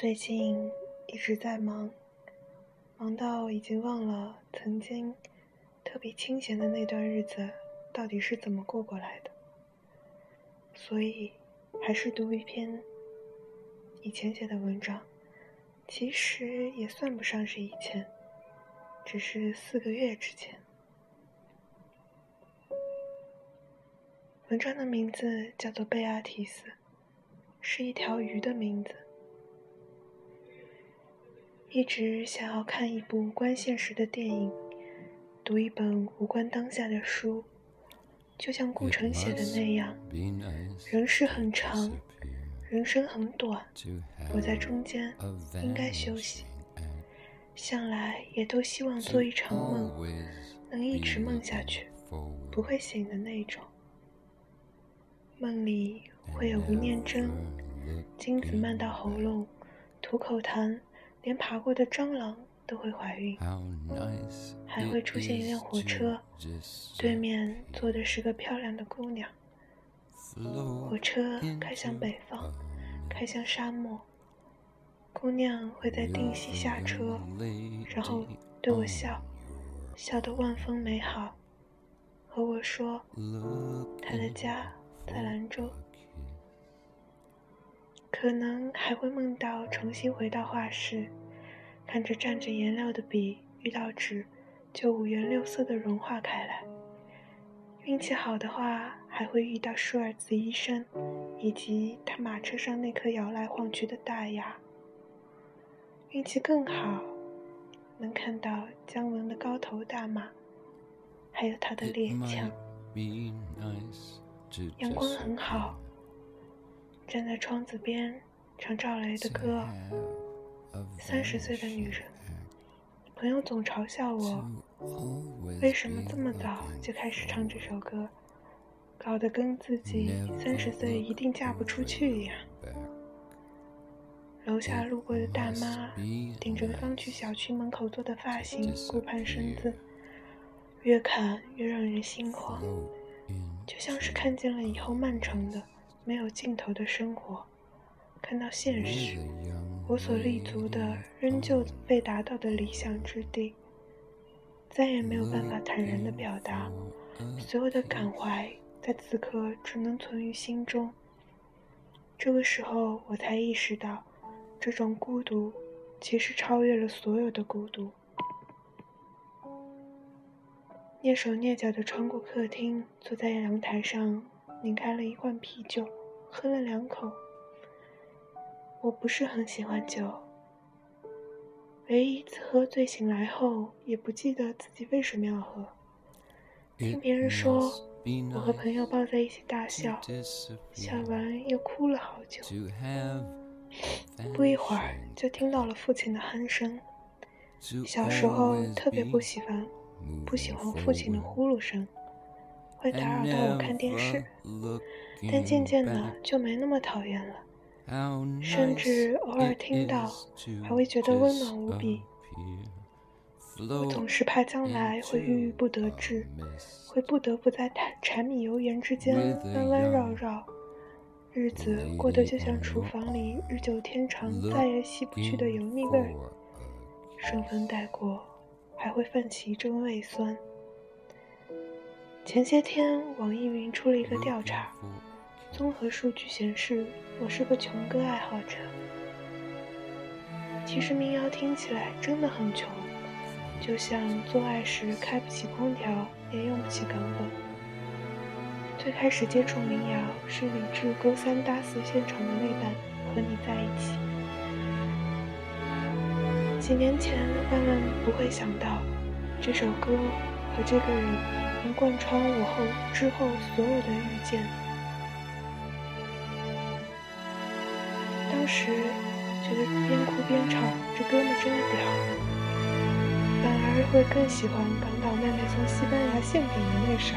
最近一直在忙，忙到已经忘了曾经特别清闲的那段日子到底是怎么过过来的，所以还是读一篇以前写的文章，其实也算不上是以前，只是四个月之前。文章的名字叫做贝阿提斯，是一条鱼的名字。一直想要看一部关现实的电影，读一本无关当下的书，就像顾城写的那样：人世很长，人生很短，我在中间应该休息。向来也都希望做一场梦，能一直梦下去，不会醒的那种。梦里会有吴念真、金子漫到喉咙、吐口痰。连爬过的蟑螂都会怀孕，还会出现一辆火车，对面坐的是个漂亮的姑娘。火车开向北方，开向沙漠。姑娘会在定西下车，然后对我笑，笑得万分美好，和我说她的家在兰州。可能还会梦到重新回到画室，看着蘸着颜料的笔遇到纸，就五颜六色的融化开来。运气好的话，还会遇到舒尔茨医生，以及他马车上那颗摇来晃去的大牙。运气更好，能看到姜文的高头大马，还有他的猎枪。阳光很好。站在窗子边唱赵雷的歌，三十岁的女人，朋友总嘲笑我，为什么这么早就开始唱这首歌，搞得跟自己三十岁一定嫁不出去一样。楼下路过的大妈顶着刚去小区门口做的发型，顾盼身姿，越看越让人心慌，就像是看见了以后漫长的。没有尽头的生活，看到现实，我所立足的仍旧未达到的理想之地，再也没有办法坦然的表达，所有的感怀在此刻只能存于心中。这个时候，我才意识到，这种孤独其实超越了所有的孤独。蹑手蹑脚的穿过客厅，坐在阳台上。拧开了一罐啤酒，喝了两口。我不是很喜欢酒，唯一一次喝醉醒来后，也不记得自己为什么要喝。听别人说，我和朋友抱在一起大笑，笑完又哭了好久。不一会儿，就听到了父亲的鼾声。小时候特别不喜欢，不喜欢父亲的呼噜声。会打扰到我看电视，但渐渐的就没那么讨厌了，甚至偶尔听到，还会觉得温暖无比。我总是怕将来会郁郁不得志，会不得不在柴柴米油盐之间弯弯绕绕，日子过得就像厨房里日久天长再也洗不去的油腻味儿，顺风带过，还会泛起一阵胃酸。前些天，网易云出了一个调查，综合数据显示，我是个穷歌爱好者。其实民谣听起来真的很穷，就像做爱时开不起空调，也用不起钢本。最开始接触民谣是李志勾三搭四现场的那版《和你在一起》。几年前，万万不会想到，这首歌和这个人。贯穿我后之后所有的遇见。当时觉得边哭边唱，这哥们真屌，反而会更喜欢港岛妹妹从西班牙献给你那首。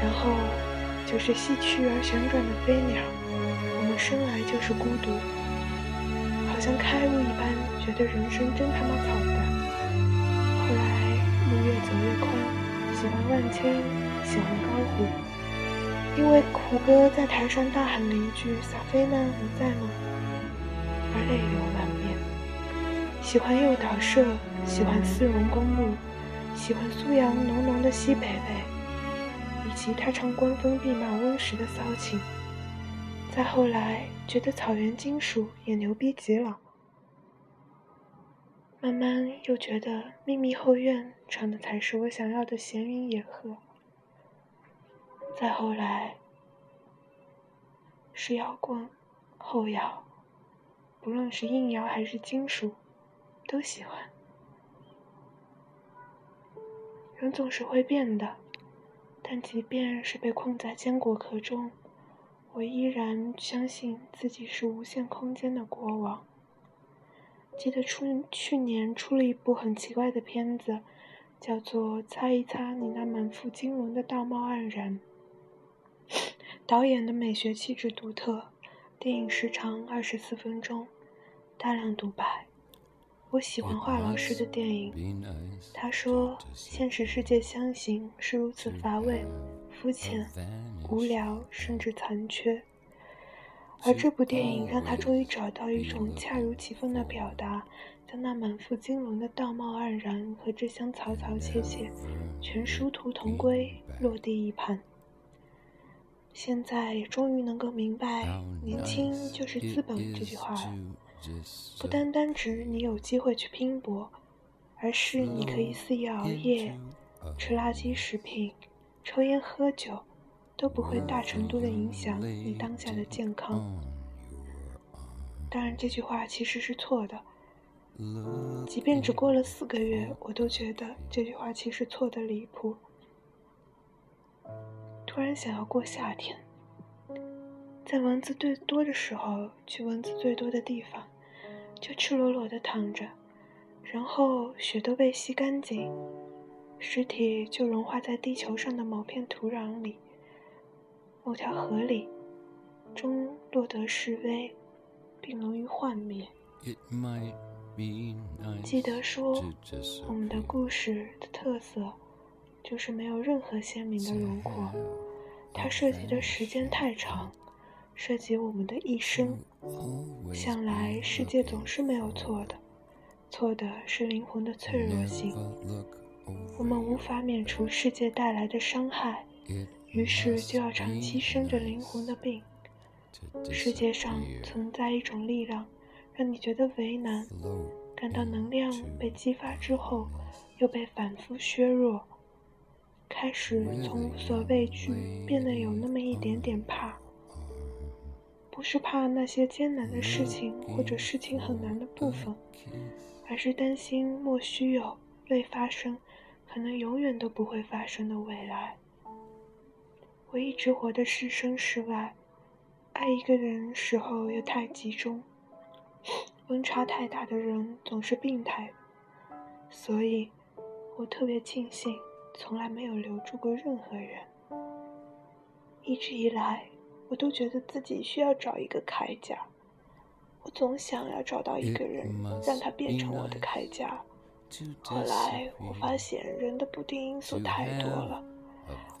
然后就是西去而旋转的飞鸟，我们生来就是孤独，好像开悟一般，觉得人生真他妈草根。后来路越走越宽。喜欢万千，喜欢高虎，因为虎哥在台上大喊了一句：“萨菲娜，你在吗？”而泪流满面。喜欢诱导社，喜欢丝绒公路，喜欢苏阳浓浓的西北味，以及他唱官风弼马温时的骚情。再后来，觉得草原金属也牛逼极了。慢慢又觉得秘密后院唱的才是我想要的闲云野鹤。再后来，是摇滚、后摇，不论是硬摇还是金属，都喜欢。人总是会变的，但即便是被困在坚果壳中。我依然相信自己是无限空间的国王。记得出去年出了一部很奇怪的片子，叫做《擦一擦你那满腹经纶的道貌岸然》。导演的美学气质独特，电影时长二十四分钟，大量独白。我喜欢华老师的电影。他说：“现实世界相形是如此乏味。”肤浅、无聊，甚至残缺。而这部电影让他终于找到一种恰如其分的表达，将那满腹经纶的道貌岸然和这厢草草切切全殊途同归，落地一盘。现在也终于能够明白“年轻就是资本”这句话了，不单单指你有机会去拼搏，而是你可以肆意熬夜，吃垃圾食品。抽烟喝酒都不会大程度的影响你当下的健康。当然，这句话其实是错的。即便只过了四个月，我都觉得这句话其实错的离谱。突然想要过夏天，在蚊子最多的时候去蚊子最多的地方，就赤裸裸的躺着，然后血都被吸干净。尸体就融化在地球上的某片土壤里、某条河里，终落得示威，并容于幻灭。记得说，我们的故事的特色就是没有任何鲜明的轮廓，它涉及的时间太长，涉及我们的一生。向来世界总是没有错的，错的是灵魂的脆弱性。我们无法免除世界带来的伤害，于是就要长期生着灵魂的病。世界上存在一种力量，让你觉得为难，感到能量被激发之后又被反复削弱，开始从无所畏惧变得有那么一点点怕。不是怕那些艰难的事情或者事情很难的部分，而是担心莫须有、未发生。可能永远都不会发生的未来。我一直活得是身是外，爱一个人时候又太集中，温差太大的人总是病态。所以，我特别庆幸从来没有留住过任何人。一直以来，我都觉得自己需要找一个铠甲，我总想要找到一个人，让他变成我的铠甲。后来我发现人的不定因素太多了，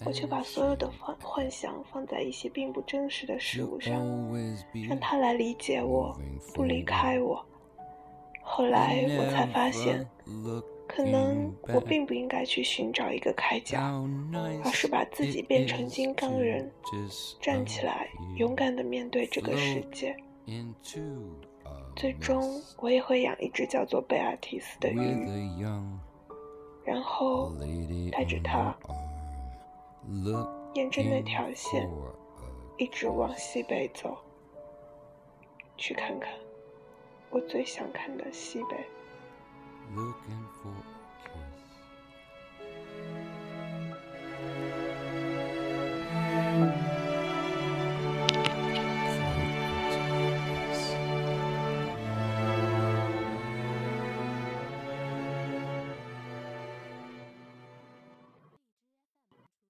我却把所有的幻幻想放在一些并不真实的事物上，让他来理解我，不离开我。后来我才发现，可能我并不应该去寻找一个铠甲，而是把自己变成金刚人，站起来，勇敢地面对这个世界。最终，我也会养一只叫做贝尔提斯的鱼，然后带着它，沿着那条线一直往西北走，去看看我最想看的西北。